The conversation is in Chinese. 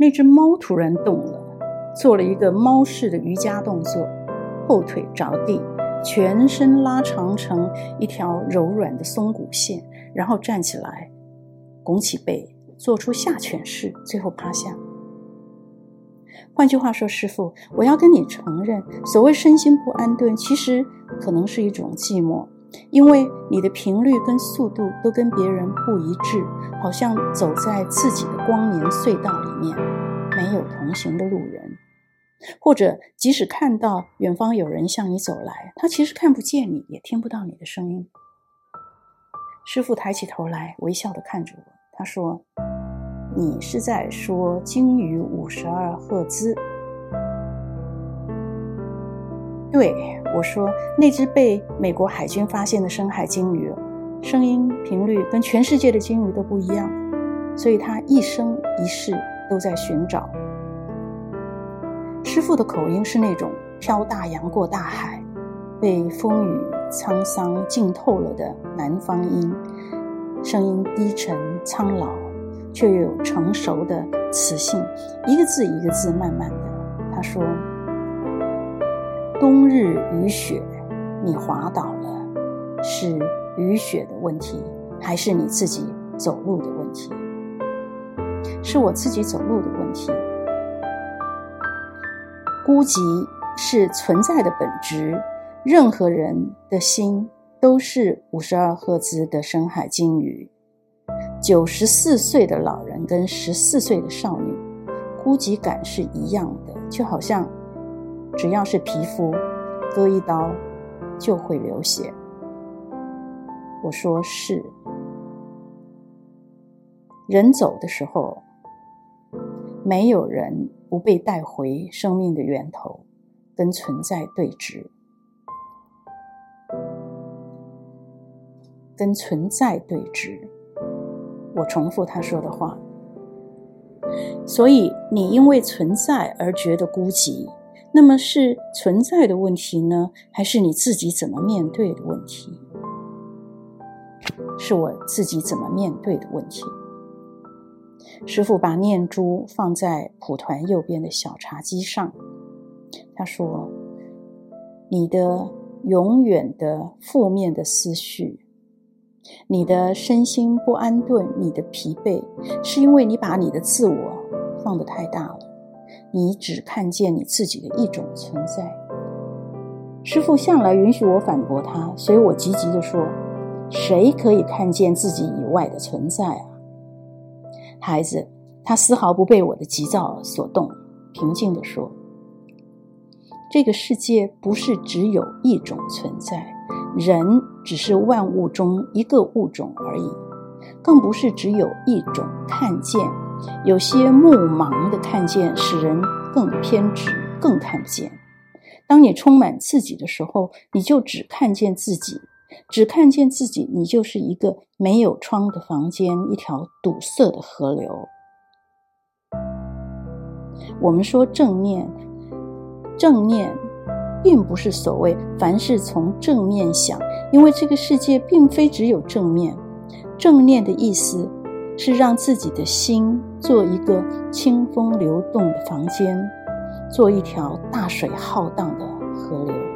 那只猫突然动了，做了一个猫式的瑜伽动作，后腿着地，全身拉长成一条柔软的松骨线，然后站起来，拱起背，做出下犬式，最后趴下。换句话说，师傅，我要跟你承认，所谓身心不安顿，其实可能是一种寂寞。因为你的频率跟速度都跟别人不一致，好像走在自己的光年隧道里面，没有同行的路人，或者即使看到远方有人向你走来，他其实看不见你，也听不到你的声音。师父抬起头来，微笑地看着我，他说：“你是在说鲸鱼五十二赫兹？”对，我说，那只被美国海军发现的深海鲸鱼，声音频率跟全世界的鲸鱼都不一样，所以它一生一世都在寻找。师傅的口音是那种飘大洋过大海，被风雨沧桑浸透了的南方音，声音低沉苍老，却又有成熟的磁性，一个字一个字慢慢的。他说。冬日雨雪，你滑倒了，是雨雪的问题，还是你自己走路的问题？是我自己走路的问题。孤寂是存在的本质，任何人的心都是五十二赫兹的深海鲸鱼。九十四岁的老人跟十四岁的少女，孤寂感是一样的，就好像。只要是皮肤，割一刀就会流血。我说是。人走的时候，没有人不被带回生命的源头，跟存在对峙，跟存在对峙。我重复他说的话。所以你因为存在而觉得孤寂。那么是存在的问题呢，还是你自己怎么面对的问题？是我自己怎么面对的问题。师傅把念珠放在蒲团右边的小茶几上，他说：“你的永远的负面的思绪，你的身心不安顿，你的疲惫，是因为你把你的自我放得太大了。”你只看见你自己的一种存在。师傅向来允许我反驳他，所以我急急地说：“谁可以看见自己以外的存在啊？”孩子，他丝毫不被我的急躁所动，平静地说：“这个世界不是只有一种存在，人只是万物中一个物种而已，更不是只有一种看见。”有些目盲的看见，使人更偏执，更看不见。当你充满自己的时候，你就只看见自己，只看见自己，你就是一个没有窗的房间，一条堵塞的河流。我们说正念，正念并不是所谓凡事从正面想，因为这个世界并非只有正面。正念的意思。是让自己的心做一个清风流动的房间，做一条大水浩荡的河流。